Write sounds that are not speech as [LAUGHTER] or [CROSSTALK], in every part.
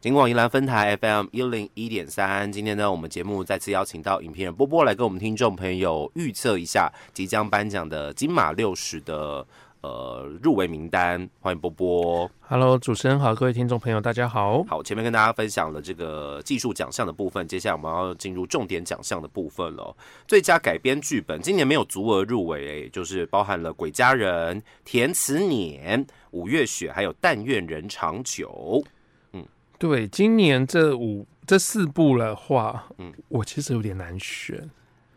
金广宜兰分台 FM 一零一点三，今天呢，我们节目再次邀请到影片人波波来跟我们听众朋友预测一下即将颁奖的金马六十的呃入围名单。欢迎波波。Hello，主持人好，各位听众朋友，大家好。好，前面跟大家分享了这个技术奖项的部分，接下来我们要进入重点奖项的部分了。最佳改编剧本今年没有足额入围、诶就是包含了《鬼家人》、《填词年》、《五月雪》还有《但愿人长久》。对，今年这五这四部的话，嗯嗯，我其实有点难选，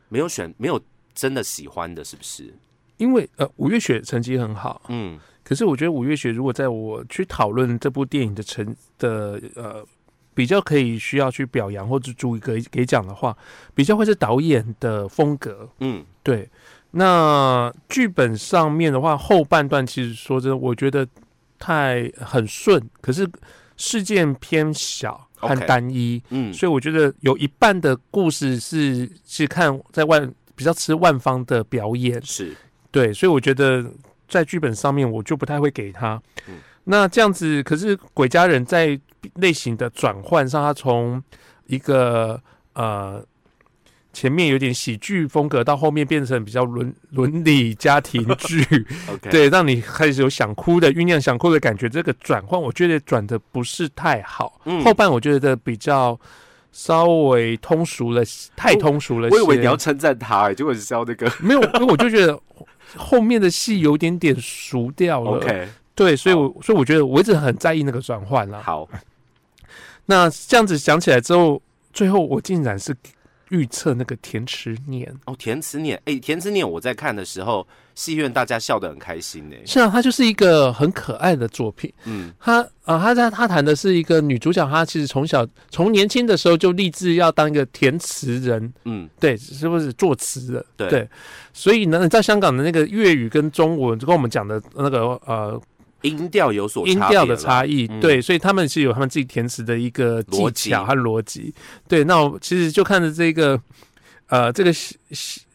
没有选，没有真的喜欢的，是不是？因为呃，五月雪成绩很好，嗯可是我觉得五月雪如果在我去讨论这部电影的成的呃比较可以需要去表扬或者注意给给奖的话，比较会是导演的风格。嗯对，那剧本上面的话，后半段其实说真的，我觉得太很顺，可是事件偏小和单一。嗯，所以我觉得有一半的故事是是看在万比较吃万方的表演，是对，所以我觉得在剧本上面我就不太会给他。嗯那这样子，可是鬼家人在类型的转换上，他从一个呃前面有点喜剧风格，到后面变成比较伦伦理家庭剧 [LAUGHS] 对，让你开始有想哭的酝酿想哭的感觉。这个转换，我觉得转的不是太好。嗯后半我觉得比较稍微通俗了，太通俗了些。我以为你要称赞他、欸，结果是要那个没有，因为我就觉得后面的戏有点点熟掉了。OK，对，所以我所以我觉得我一直很在意那个转换啦。好，那这样子想起来之后，最后我竟然是预测那个填词念。哦，填词念，哎、填词念我在看的时候，戏院大家笑得很开心呢、是啊，它就是一个很可爱的作品。嗯。他啊，他在他谈的是一个女主角，她其实从小从年轻的时候就立志要当一个填词人，嗯，对，是不是作词的？对。所以呢，在香港的那个粤语跟中文，就跟我们讲的那个呃音调有所音调的差异，嗯对，所以他们是有他们自己填词的一个技巧和逻辑。对，那我其实就看着这个。呃，这个小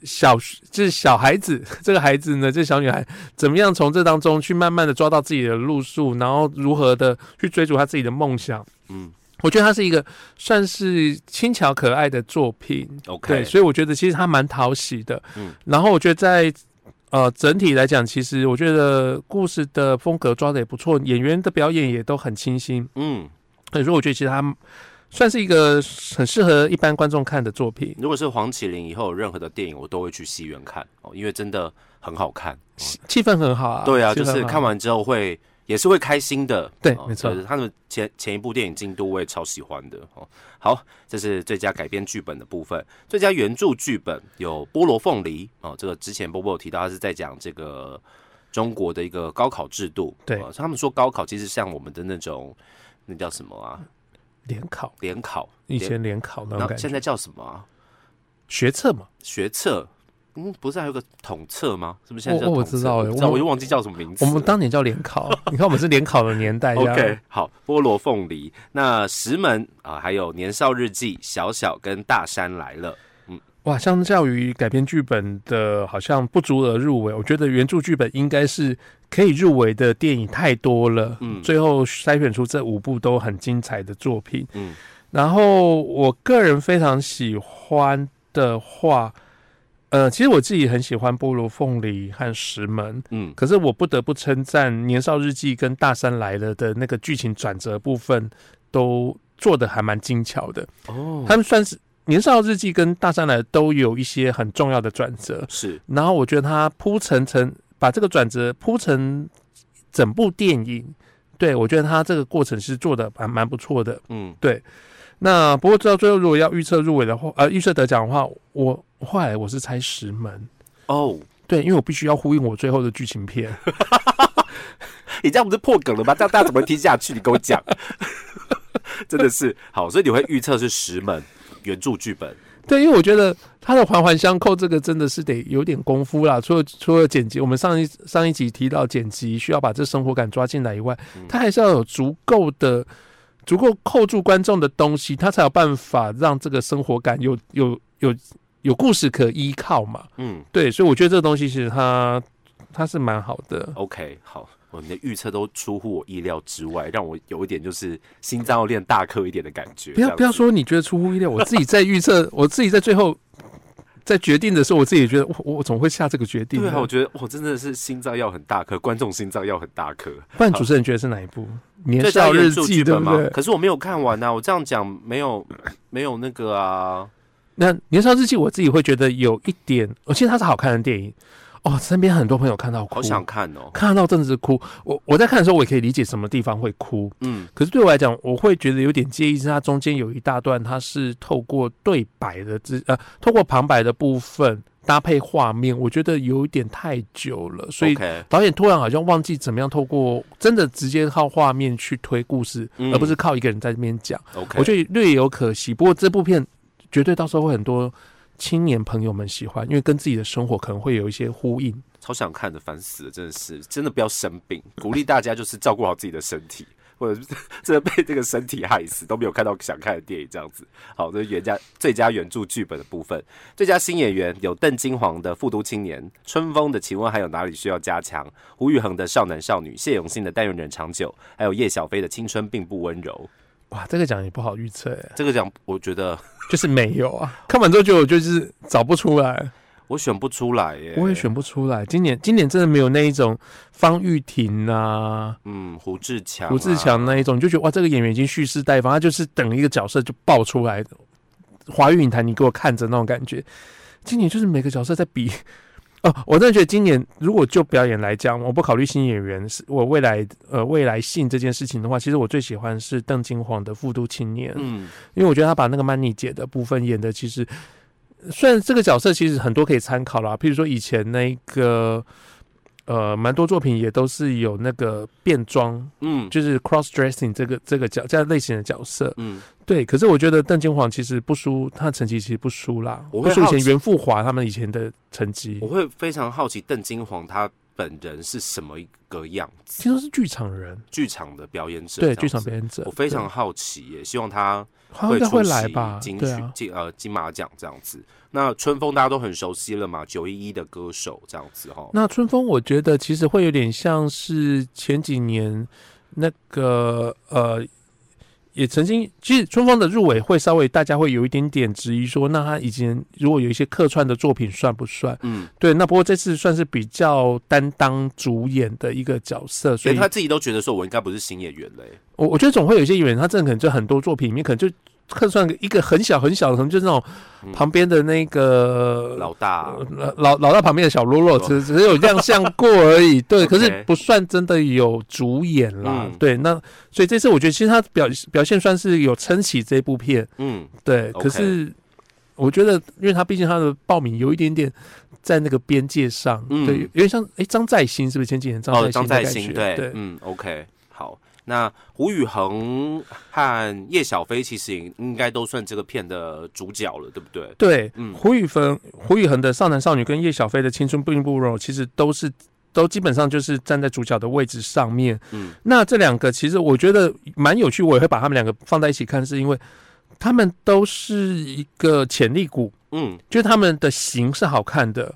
小就是小孩子，[LAUGHS] 这个孩子呢，这小女孩怎么样从这当中去慢慢的抓到自己的路数，然后如何的去追逐她自己的梦想。嗯我觉得它是一个算是轻巧可爱的作品，，OK，对，所以我觉得其实它蛮讨喜的。嗯然后我觉得在呃整体来讲，其实我觉得故事的风格抓的也不错，演员的表演也都很清新，嗯，所以说我觉得其实他算是一个很适合一般观众看的作品。如果是黄麒麟以后有任何的电影，我都会去戏院看哦，因为真的很好看。哦气气氛很好啊，对啊，就是看完之后会也是会开心的。哦对没错就是他们前前一部电影《京都》我也超喜欢的哦。好，这是最佳改编剧本的部分，最佳原著剧本有《菠萝凤梨》哦，这个之前波波有提到，他是在讲这个中国的一个高考制度。对哦他们说高考其实像我们的那种那叫什么啊？联考，联考，以联前联考那然后种感觉，现在叫什么啊？学测嘛，学测。嗯，不是还有个统测吗？是不是现在叫我我统测知道欸不知道，我我就忘记叫什么名字。我们当年叫联考，[LAUGHS] 你看我们是联考的年代 OK，好，菠萝凤梨，那石门啊，还有年少日记、小小跟大山来了，哇，相较于改编剧本的，好像不足而入围。我觉得原著剧本应该是可以入围的电影太多了，嗯最后筛选出这五部都很精彩的作品。嗯然后我个人非常喜欢的话，呃，其实我自己很喜欢《菠萝凤梨》和《石门》，嗯。可是我不得不称赞《年少日记》跟《大山来了》的那个剧情转折部分都做的还蛮精巧的。哦，他们算是《年少日记》跟《大山来》都有一些很重要的转折，是。然后我觉得他铺陈成把这个转折铺成整部电影，对我觉得他这个过程是做的还蛮不错的。嗯。对。那不过到最后如果要预测入围的话，呃，预测得奖的话，我后来我是猜石门，哦，对，因为我必须要呼应我最后的剧情片。[LAUGHS] 你这样不是破梗了吗？这样大家怎么听下去？你跟我讲，[LAUGHS] 真的是好，所以你会预测是石门原著剧本，对，因为我觉得它的环环相扣，这个真的是得有点功夫啦。除了除了剪辑，我们上一上一集提到剪辑需要把这生活感抓进来以外，它还是要有足够的、足够扣住观众的东西，它才有办法让这个生活感有有有有故事可依靠嘛。嗯对，所以我觉得这个东西其实它它是蛮好的。，OK，好，哦，你的预测都出乎我意料之外，让我有一点就是心脏要练大颗一点的感觉。不要不要说你觉得出乎意料，我自己在预测，[LAUGHS] 我自己在最后在决定的时候，我自己也觉得我我怎么会下这个决定？对啊，我觉得我真的是心脏要很大颗，观众心脏要很大颗。不然主持人觉得是哪一部？年少日记对不对？可是我没有看完呐，我这样讲没有没有那个啊。那年少日记我自己会觉得有一点，我其实它是好看的电影。哦，身边很多朋友看到哭，好想看哦，看到真的是哭。我我在看的时候，我也可以理解什么地方会哭，嗯。可是对我来讲，我会觉得有点介意，是它中间有一大段，它是透过对白的之呃，透过旁白的部分搭配画面，我觉得有一点太久了，所以导演突然好像忘记怎么样透过真的直接靠画面去推故事，而不是靠一个人在这边讲。OK，我觉得略有可惜。不过这部片绝对到时候会很多。青年朋友们喜欢，因为跟自己的生活可能会有一些呼应。超想看的，烦死了，真的是，真的不要生病。鼓励大家就是照顾好自己的身体，或者 [LAUGHS] 真的被这个身体害死都没有看到想看的电影这样子。好，这是原价最佳原著剧本的部分，最佳新演员有邓金黄的《复都青年》，春风的《请问还有哪里需要加强》，胡宇恒的《少男少女》，谢永信的《但愿人长久》，还有叶小飞的《青春并不温柔》。哇，这个奖也不好预测哎。这个奖我觉得 [LAUGHS] 就是没有啊。看完之后就就是找不出来，我选不出来耶。我也选不出来。今年今年真的没有那一种方玉婷啊，嗯，胡志强、胡志强那一种，就觉得哇，这个演员已经蓄势待发，他就是等一个角色就爆出来的，华语影坛你给我看着那种感觉。今年就是每个角色在比。哦，我真的觉得今年如果就表演来讲，我不考虑新演员，是我未来呃未来性这件事情的话，其实我最喜欢是邓金黄的《复读青年》，嗯，因为我觉得他把那个曼妮姐的部分演的，其实虽然这个角色其实很多可以参考啦，譬如说以前那个。呃，蛮多作品也都是有那个变装，嗯，就是 cross dressing 这个这个角这样类型的角色，嗯，对。可是我觉得邓金黄其实不输，他的成绩其实不输啦，我不输以前袁富华他们以前的成绩。我会非常好奇邓金黄他本人是什么一个样子？听说是剧场人，剧场的表演者，对，剧场表演者。我非常好奇，耶希望他会会来吧，金曲金呃金马奖这样子。那春风大家都很熟悉了嘛，九一一的歌手这样子哈。那春风我觉得其实会有点像是前几年那个呃，也曾经其实春风的入围会稍微大家会有一点点质疑说，那他以前如果有一些客串的作品算不算？嗯，对。那不过这次算是比较担当主演的一个角色，所以他自己都觉得说我应该不是新演员嘞。我我觉得总会有一些演员，他真的可能就很多作品里面可能就。客串一个很小很小的，可能就是那种旁边的那个老大，老老大旁边的小喽啰，只只有亮相过而已。[LAUGHS] 对，可是不算真的有主演啦。对，那所以这次我觉得其实他表表现算是有撑起这部片。嗯，对。可是我觉得，因为他毕竟他的报名有一点点在那个边界上，对，有点像哎张在兴是不是前几年张在兴？对，嗯，OK，好。那胡宇恒和叶小飞其实也应该都算这个片的主角了，对不对？对，嗯，胡宇恒、胡宇恒的少男少女跟叶小飞的青春不不柔，其实都是都基本上就是站在主角的位置上面。嗯，那这两个其实我觉得蛮有趣，我也会把他们两个放在一起看，是因为他们都是一个潜力股。嗯，就是他们的型是好看的。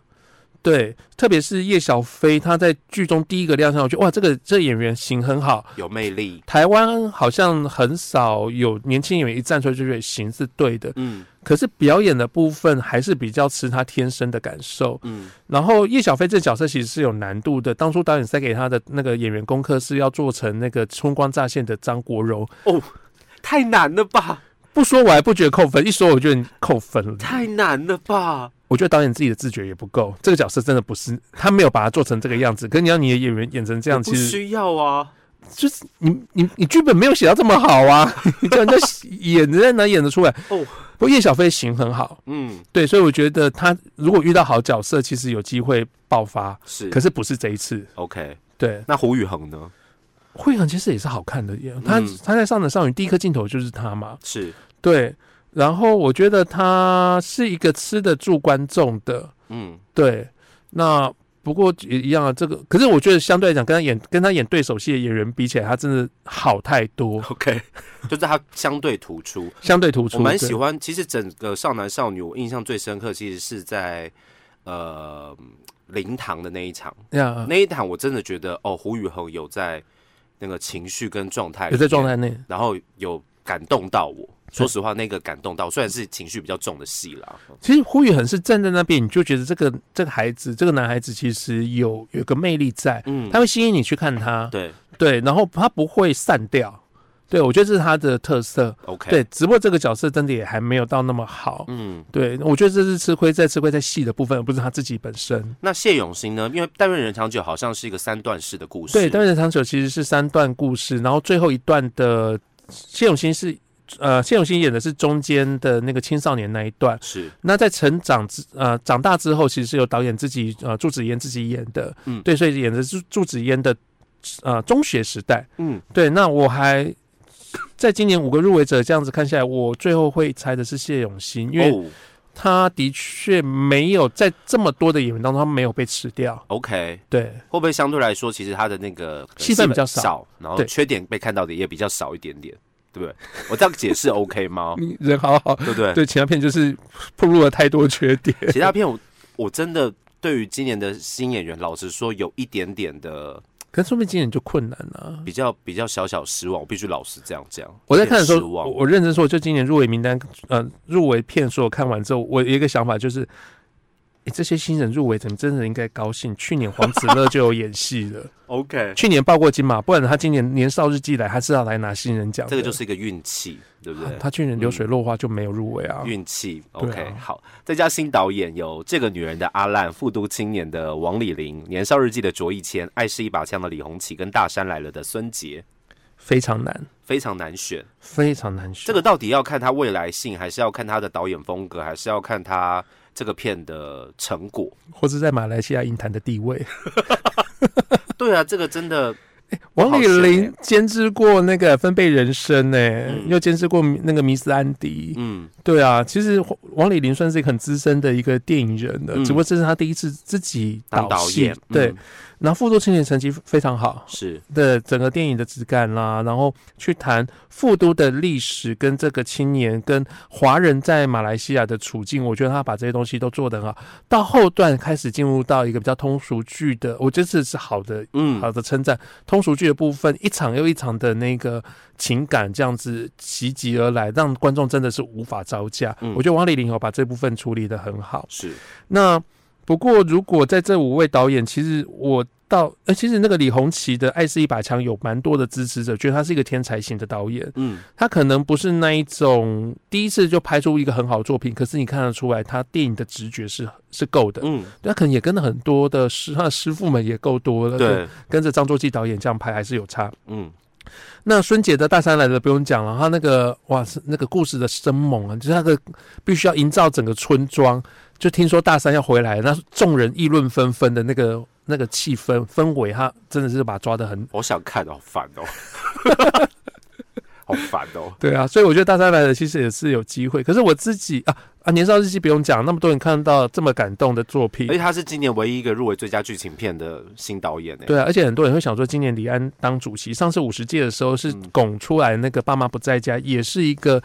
对，特别是叶小飞，他在剧中第一个亮相，我觉得哇，这个这演员型很好，有魅力。台湾好像很少有年轻演员一站出来就觉得型是对的，嗯。可是表演的部分还是比较吃他天生的感受，嗯。然后叶小飞这角色其实是有难度的，当初导演塞给他的那个演员功课是要做成那个春光乍现的张国荣，哦，太难了吧？不说我还不觉得扣分，一说我就扣分了，太难了吧？我觉得导演自己的自觉也不够，这个角色真的不是他没有把它做成这个样子。可是你要你的演员演成这样，其实需要啊，就是你你你剧本没有写到这么好啊，[LAUGHS] 你叫人家演人家哪演得出来？哦，不过叶小飞型很好，嗯，对，所以我觉得他如果遇到好角色，其实有机会爆发。是，可是不是这一次。OK，对。那胡宇恒呢？胡宇恒其实也是好看的，他他在上的少女第一颗镜头就是他嘛，是对。然后我觉得他是一个吃得住观众的，嗯，对。那不过也一样啊，这个可是我觉得相对来讲，跟他演跟他演对手戏的演员比起来，他真的好太多。OK，[LAUGHS] 就是他相对突出，相对突出。我蛮喜欢，其实整个少男少女，我印象最深刻，其实是在。呃灵堂的那一场，呀，那一场我真的觉得哦，胡宇恒有在那个情绪跟状态，有在状，态内，然后有感动到我。说实话，那个感动到，虽然是情绪比较重的戏啦，其实胡宇恒是站在那边，你就觉得这个这个孩子，这个男孩子其实有有个魅力在，嗯。他，会吸引你去看他，对。对，然后他不会散掉，对我觉得这是他的特色，，OK，对，只不过这个角色真的也还没有到那么好，嗯，对我觉得这是吃亏在吃亏在戏的部分，而不是他自己本身。那谢永新呢？因为《但愿人长久》好像是一个三段式的故事，对，《单人长久》其实是三段故事，然后最后一段的谢永新是。呃，谢永新演的是中间的那个青少年那一段，是。那在成长之呃长大之后，其实是由导演自己呃祝子嫣自己演的，嗯。对，所以演的是祝子嫣的呃中学时代，嗯，对。那我还在今年五个入围者这样子看下来，我最后会猜的是谢永新，因为哦他的确没有在这么多的演员当中，他没有被吃掉，，OK，对。会不会相对来说，其实他的那个戏份比较少少，然后缺点被看到的也比较少一点点，对不对？我这样解释 [LAUGHS] OK 吗？你人好好，对不对？对其他片就是暴露了太多缺点。其他片我我真的对于今年的新演员，老实说有一点点的可是说明今年就困难了、比较比较小小失望，我必须老实这样讲。我在看的时候，我我认真说，就今年入围名单，呃，入围片数我看完之后，我有一个想法就是，诶这些新人入围，怎么真的应该高兴？去年黄子乐就有演戏了，[LAUGHS] OK，去年报过金马，不然他今年年少日记来，他是要来拿新人奖的。这个就是一个运气，对不对？他去年流水落花就没有入围啊。运气，OK，、好。再加新导演有《这个女人的阿烂》、《复读青年》的王李玲、《年少日记》的卓一谦、《爱是一把枪》的李红旗跟《大山来了》的孙杰，非常难，非常难选。非常难选。这个到底要看他未来性，还是要看他的导演风格，还是要看他这个片的成果？或者在马来西亚影坛的地位，对啊，这个真的 [LAUGHS] 王李好选玲欸监制过那个《分贝人生》呢，嗯又监制过那个《迷斯安迪》。嗯对啊，其实王丽玲算是一个很资深的一个电影人了，嗯只不过这是他第一次自己当导戏演，对嗯。然后《复读青年》成绩非常好是的，整个电影的质感啦，然后去谈复都的历史跟这个青年跟华人在马来西亚的处境，我觉得他把这些东西都做得很好。到后段开始进入到一个比较通俗剧的，我觉得这是好的嗯好的称赞。通俗剧的部分，一场又一场的那个情感这样子袭击而来，让观众真的是无法招架。嗯我觉得王丽玲有把这部分处理的很好。是那不过，如果在这五位导演，其实我到呃，其实那个李红旗的《爱是一把枪》有蛮多的支持者，觉得他是一个天才型的导演。嗯他可能不是那一种第一次就拍出一个很好的作品，可是你看得出来，他电影的直觉是是够的。嗯他可能也跟了很多的师，他的师傅们也够多了。对跟着张作骥导演这样拍还是有差。嗯那孙姐的大山来了不用讲了，她那个哇是那个故事的生猛啊，就是那个必须要营造整个村庄，就听说大三要回来，那众人议论纷纷的那个那个气氛氛围，他真的是把它抓的很我想看，好烦哦，[LAUGHS] 好烦哦。对啊，所以我觉得大三来了其实也是有机会，可是我自己啊啊年少日记不用讲，那么多人看到这么感动的作品而且，他是今年唯一一个入围最佳剧情片的新导演呢。对啊，而且很多人会想说，今年李安当主席，上次五十届的时候是嗯拱出来那个《爸妈不在家》，也是一个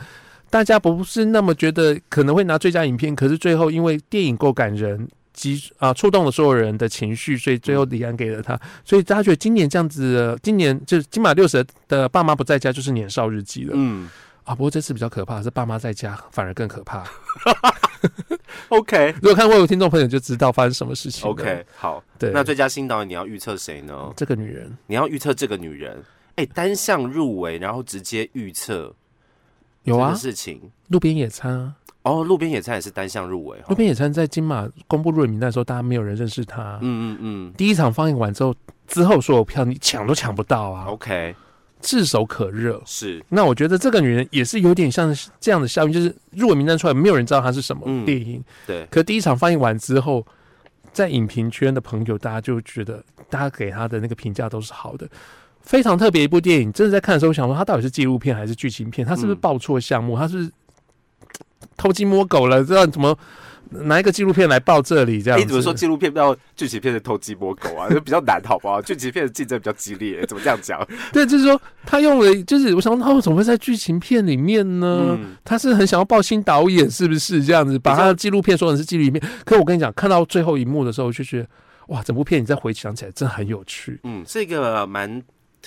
大家不是那么觉得可能会拿最佳影片，可是最后因为电影够感人。及啊，触动了所有人的情绪，所以最后李安给了他。所以大家觉得今年这样子的，今年就是金马六十的《爸妈不在家》就是年少日记了、嗯啊。不过这次比较可怕，是爸妈在家反而更可怕。[LAUGHS] [LAUGHS] OK 如果看过的听众朋友就知道发生什么事情。OK，好。对，那最佳新导演你要预测谁呢？这个女人你要预测这个女人，哎、单项入围，然后直接预测有啊，事情。路边野餐啊。哦，路边野餐也是单项入围哦。路边野餐在金马公布入围名单的时候，大家没有人认识他。嗯嗯嗯第一场放映完之后，之后所有票你抢都抢不到啊，，OK，炙手可热。是那我觉得这个女人也是有点像这样的效应，就是入围名单出来，没有人知道她是什么嗯电影。对，可第一场放映完之后，在影评圈的朋友，大家就觉得大家给她的那个评价都是好的。非常特别一部电影，真的在看的时候，我想说它到底是纪录片还是剧情片？它是不是嗯报错项目？它是是偷鸡摸狗了？知道怎么拿一个纪录片来报这里这样哎，子。怎么说纪录片不要剧情片是偷鸡摸狗啊？[LAUGHS] 就比较难，好不好？剧情片的竞争比较激烈，怎么这样讲？对，就是说他用了，就是我想他为什么会在剧情片里面呢？嗯，他是很想要报新导演，是不是这样子？把他的纪录片说成是纪录片。可我跟你讲，看到最后一幕的时候，就觉得哇，整部片你再回想起来，真的很有趣。嗯，是一个蛮特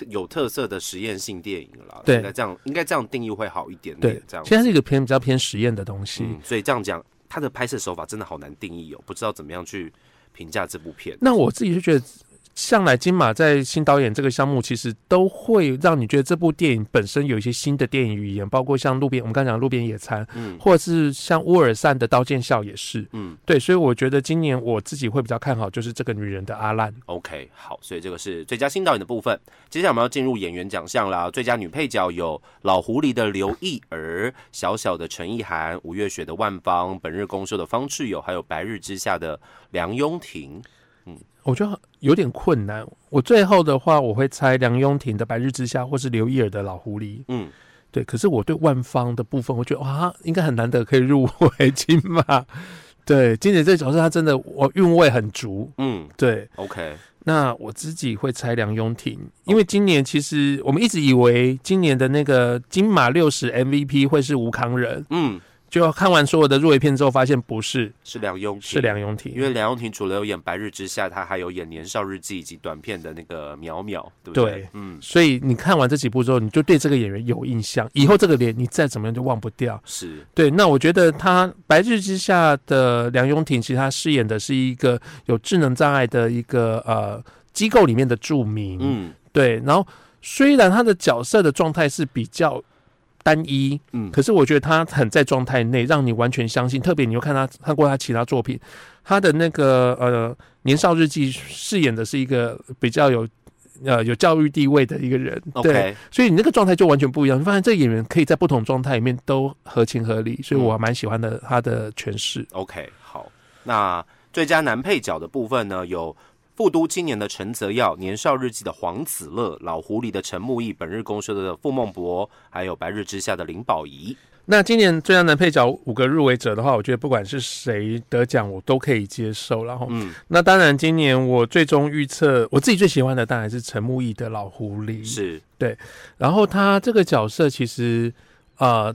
有特色的实验性电影了。对应该这样，应该这样定义会好一点对点。这样，现在是一个偏比较偏实验的东西。嗯，所以这样讲，它的拍摄手法真的好难定义哦，不知道怎么样去评价这部片。那我自己就觉得，向来金马在新导演这个项目，其实都会让你觉得这部电影本身有一些新的电影语言，包括像路边我们刚才讲路边野餐，嗯或者是像乌尔善的刀剑笑也是。嗯对，所以我觉得今年我自己会比较看好，就是这个女人的阿烂。，OK，好，所以这个是最佳新导演的部分。接下来我们要进入演员奖项啦。最佳女配角有老狐狸的刘亦儿、小小的陈意涵、五月雪的万芳、本日公休的方志友，还有白日之下的梁雍婷。我觉得有点困难。我最后的话，我会猜梁雍婷的《白日之下》或是刘亦尔的《老狐狸》。嗯，对，可是我对万芳的部分，我觉得哇，应该很难得可以入围金马。[LAUGHS] 对，今年这个角色，他真的我韵味很足。嗯对，，OK，那我自己会猜梁雍婷，因为今年其实我们一直以为今年的那个金马六十 MVP 会是吴康仁，嗯，就看完所有的入围片之后，发现不是，是梁雍婷，是梁雍婷。因为梁咏婷除了有演《白日之下》，她还有演《年少日记》以及短片的那个淼淼，对不对？对嗯，所以你看完这几部之后，你就对这个演员有印象，以后这个脸你再怎么样就忘不掉。是，对，那我觉得他《白日之下》的梁咏婷，其实他饰演的是一个有智能障碍的一个呃机构里面的著名。嗯对，然后虽然他的角色的状态是比较单一，嗯，可是我觉得他很在状态内，让你完全相信。特别你又看他看过他其他作品，他的那个呃《年少日记》饰演的是一个比较有呃有教育地位的一个人，对所以你那个状态就完全不一样。你发现这个演员可以在不同状态里面都合情合理，所以我蛮喜欢的他的诠释。OK，好，那最佳男配角的部分呢，有复都青年的陈泽耀、年少日记的黄子乐、老狐狸的陈木易、本日公休的傅孟博，还有白日之下的林宝仪。那今年最佳男配角五个入围者的话，我觉得不管是谁得奖，我都可以接受。然后，嗯，那当然今年我最终预测我自己最喜欢的当然是陈木易的老狐狸。是对，然后他这个角色其实呃，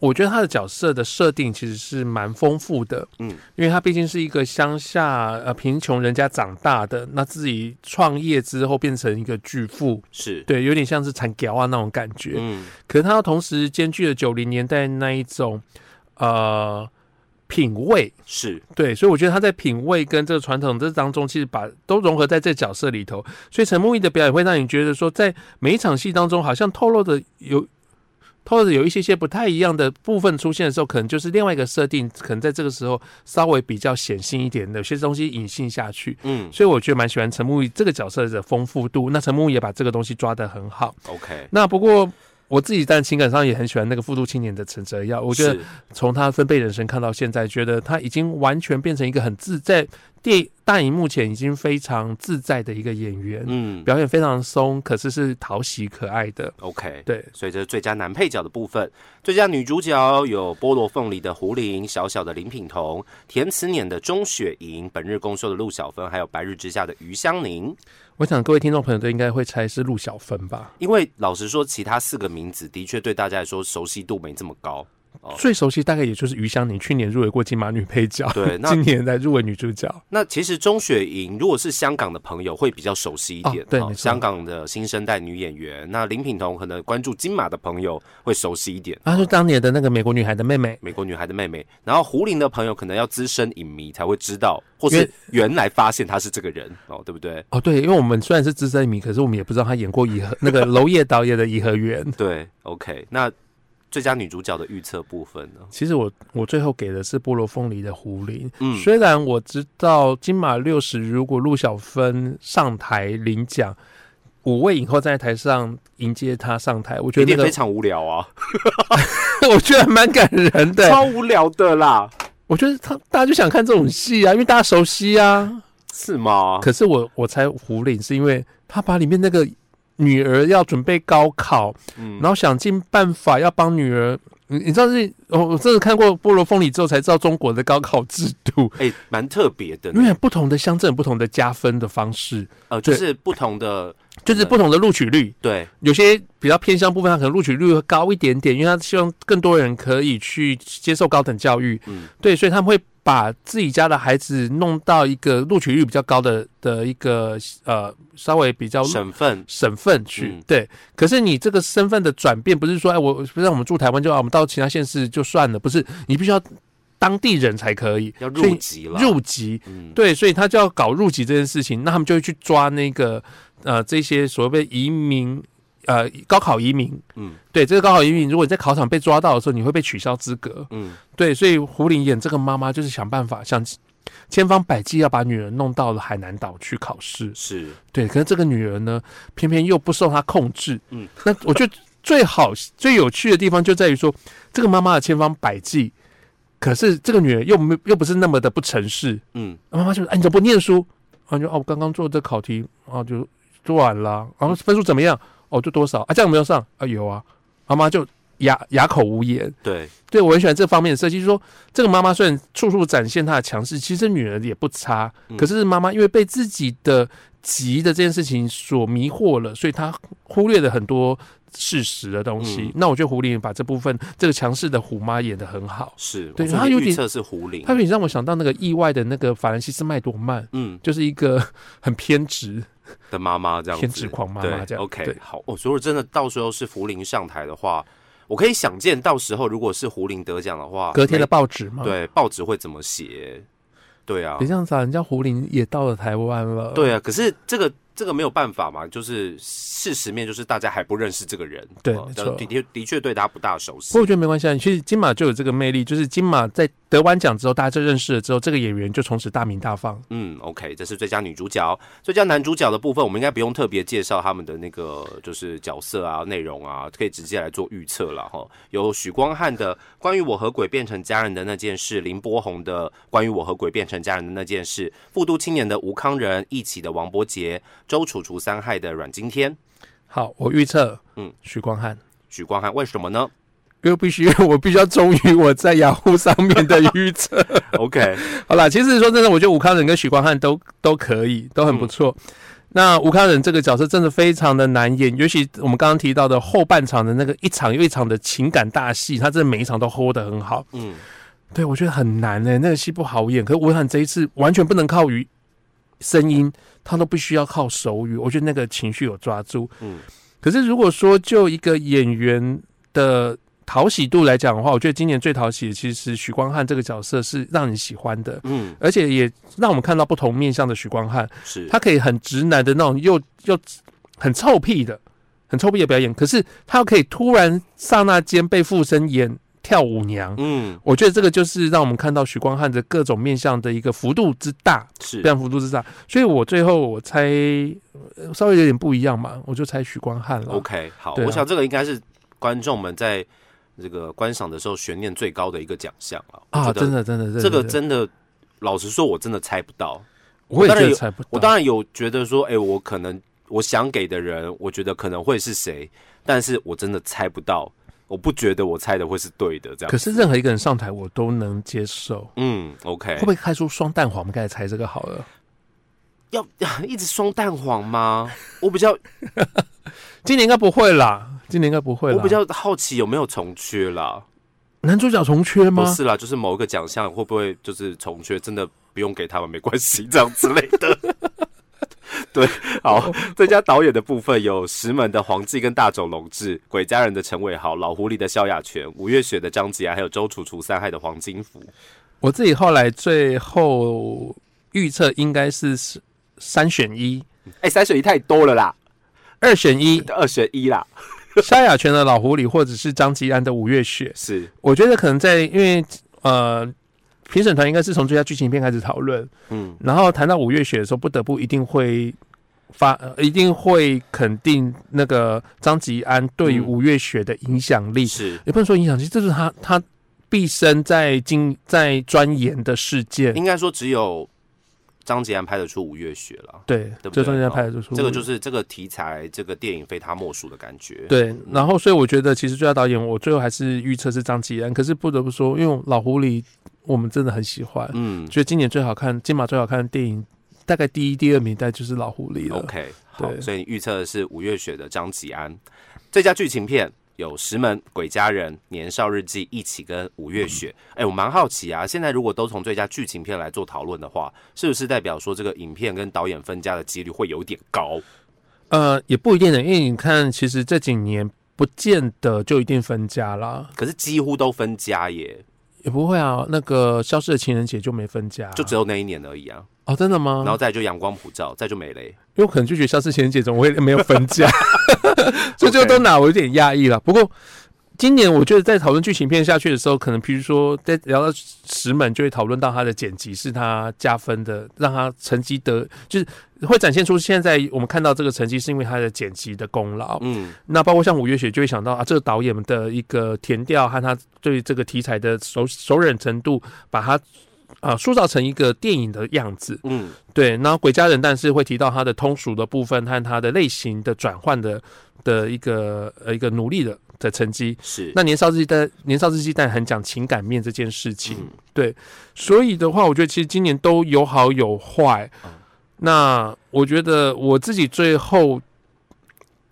我觉得他的角色的设定其实是蛮丰富的，嗯，因为他毕竟是一个乡下呃贫穷人家长大的，那自己创业之后变成一个巨富，是，对，有点像是产条啊那种感觉。嗯。可是他同时兼具了九零年代那一种呃品味，是，对，所以我觉得他在品味跟这个传统这当中，其实把都融合在这角色里头。所以陈木易的表演会让你觉得说，在每一场戏当中，好像透露的有透露的有一些些不太一样的部分出现的时候，可能就是另外一个设定，可能在这个时候稍微比较显性一点的，有些东西隐性下去。嗯所以我觉得蛮喜欢陈木易这个角色的丰富度。那陈木易也把这个东西抓得很好。，OK，那不过。我自己在情感上也很喜欢那个复读青年的陈哲耀，我觉得从他分贝人生看到现在，觉得他已经完全变成一个很自在电大荧幕前已经非常自在的一个演员，嗯表演非常松，可是是讨喜可爱的。，OK，对，所以这是最佳男配角的部分。最佳女主角有菠萝凤梨的胡玲、小小的林品彤、填词年的钟雪莹、本日公休的陆小芬，还有白日之下的余香凝。我想各位听众朋友都应该会猜是陆小芬吧？因为老实说，其他四个名字的确对大家来说熟悉度没这么高。哦最熟悉大概也就是余香凝，去年入围过金马女配角，对那 [LAUGHS] 今年在入围女主角。那其实钟雪莹如果是香港的朋友，会比较熟悉一点。对香港的新生代女演员。那林品彤可能关注金马的朋友会熟悉一点。她是当年的那个美国女孩的妹妹，美国女孩的妹妹，然后胡林的朋友可能要资深影迷才会知道，或是原来发现她是这个人哦，对不对？哦，对，因为我们虽然是资深影迷，可是我们也不知道她演过颐和那个娄烨导演的《颐和园》。[LAUGHS] 对，OK。那最佳女主角的预测部分呢？其实我我最后给的是菠萝凤梨的胡林，嗯，虽然我知道金马六十如果陆小芬上台领奖，五位影后在台上迎接她上台，我觉得非常无聊啊，[LAUGHS] 我觉得蛮感人的。超无聊的啦，我觉得他大家就想看这种戏啊，因为大家熟悉啊。是吗？可是我我猜胡林是因为他把里面那个女儿要准备高考，嗯。然后想尽办法要帮女儿。你你知道是，我我真的看过《菠萝凤梨》之后才知道中国的高考制度，哎，蛮特别的，因为不同的乡镇有不同的加分的方式，呃，就是不同的，就是不同的录取率。对，有些比较偏乡部分，它可能录取率会高一点点，因为他希望更多人可以去接受高等教育。嗯，对，所以他们会把自己家的孩子弄到一个录取率比较高的的一个呃稍微比较省份，省份去。嗯。对，可是你这个身份的转变，不是说哎，我不是让我们住台湾就啊，我们到其他县市就算了，不是，你必须要当地人才可以。要入籍了，入籍。嗯，对，所以他就要搞入籍这件事情，那他们就会去抓那个呃这些所谓的移民呃高考移民。嗯对，这个高考移民，如果你在考场被抓到的时候，你会被取消资格。嗯，对，所以胡林演这个妈妈就是想办法，想千方百计要把女儿弄到了海南岛去考试。是，对，可是这个女儿呢，偏偏又不受她控制。嗯，那我觉得最好最有趣的地方就在于说，这个妈妈的千方百计，可是这个女儿又没又不是那么的不诚实。嗯妈妈就说哎，你怎么不念书？然后，就哦，我刚刚做这考题然后，就做完了，然后分数怎么样？哦，就多少啊？这样有没有上啊？有啊。妈妈就哑哑口无言。对，对我很喜欢这方面的设计，就是说这个妈妈虽然处处展现她的强势，其实女儿也不差。嗯可是妈妈因为被自己的急的这件事情所迷惑了，所以她忽略了很多事实的东西。嗯那我觉得胡林把这部分这个强势的虎妈演的很好，是，对我昨他有点是胡林她，有点让我想到那个意外的那个法兰西斯麦多曼，嗯就是一个 [LAUGHS] 很偏执。的妈妈这样子，偏执狂妈妈对这样，OK，对。好，哦，如果真的到时候是胡林上台的话，我可以想见到时候如果是胡林得奖的话，隔天的报纸嘛，，对报纸会怎么写？对啊。别，这样子啊，人家胡林也到了台湾了，对啊，可是这个这个没有办法嘛，就是事实面就是大家还不认识这个人，呃对没错的确的确对他不大熟悉不过我，觉得没关系啊，其实金马就有这个魅力，就是金马在得完奖之后，大家就认识了之后，这个演员就从此大名大放。嗯，OK，这是最佳女主角，最佳男主角的部分，我们应该不用特别介绍他们的那个就是角色啊、内容啊，可以直接来做预测了哈。有许光汉的《关于我和鬼变成家人的那件事》，林柏宏的《关于我和鬼变成家人的那件事》，复读青年的吴康仁，一起的王伯杰，周楚除三害的阮经天，好，我预测，嗯嗯，许光汉，许光汉为什么呢因为必须我必须要忠于我在雅虎上面的预测。[LAUGHS] OK，好啦，其实说真的，我觉得吴康仁跟许光汉都都可以，都很不错。那吴康仁这个角色真的非常的难演，尤其我们刚刚提到的后半场的那个一场又一场的情感大戏，他真的每一场都 hold 得很好。嗯，对我觉得很难呢、那个戏不好演。可是吴汉这一次完全不能靠于声音，他都不需要靠手语。我觉得那个情绪有抓住。嗯可是如果说就一个演员的讨喜度来讲的话，我觉得今年最讨喜的其实是许光汉这个角色是让人喜欢的，嗯，而且也让我们看到不同面向的许光汉。是，他可以很直男的那种，又又很臭屁的、很臭屁的表演，可是他又可以突然刹那间被附身演跳舞娘。嗯，我觉得这个就是让我们看到许光汉的各种面向的一个幅度之大，是非常幅度之大。所以我最后我猜呃稍微有点不一样嘛，我就猜许光汉了。OK，好，啊我想这个应该是观众们在这个观赏的时候悬念最高的一个奖项了。啊，真的真的真的，这个真的，老实说，我真的猜不到。我也当然有觉得猜不到。我当然有觉得说，哎、我可能我想给的人，我觉得可能会是谁，但是我真的猜不到。我不觉得我猜的会是对的，这样。可是任何一个人上台我都能接受。嗯，OK，会不会开出双蛋黄？我们刚才猜这个好了。要 [LAUGHS] 一直双蛋黄吗？我比较 [LAUGHS] 今年应该不会啦，今年应该不会啦。我比较好奇有没有重缺啦。男主角重缺吗？不是啦，就是某一个奖项会不会就是重缺，真的不用给他们没关系，这样之类的。[LAUGHS] 对，好，最佳导演的部分有石门的黄继跟大冢龙志，鬼家人的陈伟豪，老狐狸的萧亚全，五月雪的张吉安，还有周楚楚三害的黄金福。我自己后来最后预测应该是三选一，哎、三选一太多了啦，二选一，二选一啦，[LAUGHS] 萧亚全的老狐狸，或者是张吉安的五月雪。是我觉得可能在因为呃，评审团应该是从最佳剧情片开始讨论，嗯。然后谈到五月雪的时候，不得不一定会发，呃、一定会肯定那个张吉安对于嗯。五月雪的影响力。是，也不能说影响力，这是他他毕生在经在钻研的事件。应该说只有张吉安拍得出五月雪了，对，对不对？张吉安拍的就是这个就是这个题材，这个电影非他莫属的感觉。，对，然后所以我觉得其实最佳导演我最后还是预测是张吉安，可是不得不说，因为老狐狸我们真的很喜欢，嗯觉得今年最好看金马最好看的电影，大概第一、第二名大概就是老狐狸了。，OK，好，对所以你预测的是五月雪的张吉安。最佳剧情片有《石门》《鬼家人》《年少日记》一起跟五月雪。哎、我蛮好奇啊，现在如果都从最佳剧情片来做讨论的话，是不是代表说这个影片跟导演分家的几率会有点高？呃，也不一定的，因为你看，其实这几年不见得就一定分家啦，可是几乎都分家耶，也不会啊。那个《消失的情人节》就没分家，就只有那一年而已啊。哦，真的吗？然后再就阳光普照，再就没了耶。因为我可能就觉得《消失情人节》怎么会没有分家，[LAUGHS] 所以最后都拿我有点压抑了。不过今年我觉得在讨论剧情片下去的时候，可能比如说在聊到石门，就会讨论到他的剪辑是他加分的，让他成绩得就是会展现出现在我们看到这个成绩是因为他的剪辑的功劳。嗯，那包括像五月雪就会想到啊，这个导演的一个填调和他对这个题材的熟熟忍程度，把它啊塑造成一个电影的样子。嗯，对，然后鬼家人但是会提到它的通俗的部分和它的类型的转换的的一个呃一个努力的的成绩。是。那年少日记但年少日记但很讲情感面这件事情，嗯对，所以的话，我觉得其实今年都有好有坏。嗯那我觉得我自己最后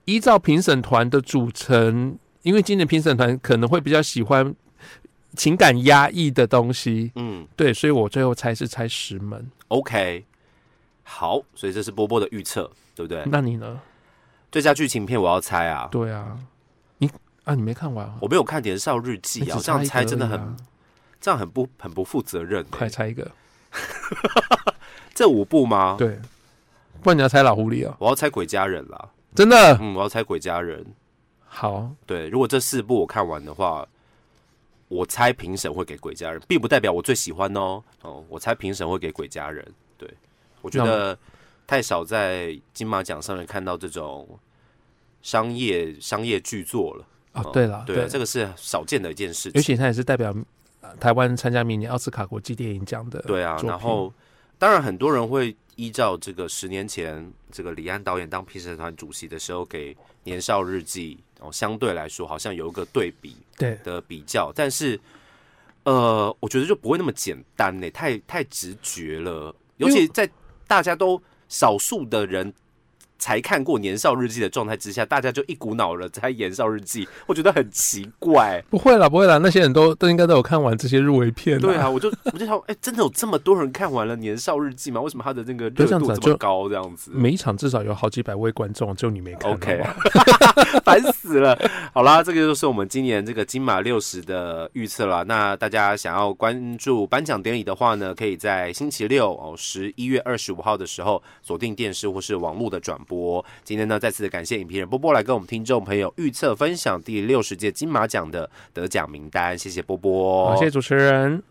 依照评审团的组成，因为今年评审团可能会比较喜欢情感压抑的东西，嗯对，所以我最后猜是猜石门。，OK，好，所以这是波波的预测，对不对？那你呢？最佳剧情片我要猜啊，对啊，你啊，你没看完啊？我没有看《年少日记》啊，这样猜真的很这样很不很不负责任欸。快猜一个。[LAUGHS] 这五部吗？，对，不然你要猜老狐狸啊。我要猜《鬼家人》啦。真的嗯，我要猜《鬼家人》。好，对，如果这四部我看完的话，我猜评审会给《鬼家人》，并不代表我最喜欢哦。哦，我猜评审会给《鬼家人》。对，我觉得太少在金马奖上面看到这种商业商业巨作了。哦，对了，对啊，这个是少见的一件事情。尤其他也是代表呃台湾参加明年奥斯卡国际电影奖的。对啊，然后当然很多人会依照这个十年前这个李安导演当评审团主席的时候给《年少日记》哦，相对来说好像有一个对比对的比较，但是呃，我觉得就不会那么简单呢，太太直觉了，尤其在大家都少数的人。才看过《年少日记》的状态之下，大家就一股脑的猜《年少日记》，我觉得很奇怪。不会啦，不会啦，那些人都都应该都有看完这些入围片。对啊，，我就我就想，哎、真的有这么多人看完了《年少日记》吗？为什么他的那个对热度这么高？这样子每一场至少有好几百位观众，就你没看。，OK，[LAUGHS] 烦死了。好啦，这个就是我们今年这个金马六十的预测啦。那大家想要关注颁奖典礼的话呢，可以在星期六哦，十一月二十五号的时候锁定电视或是网络的转播。今天呢，再次感谢影评人波波来跟我们听众朋友预测分享第六十届金马奖的得奖名单，谢谢波波，谢谢主持人。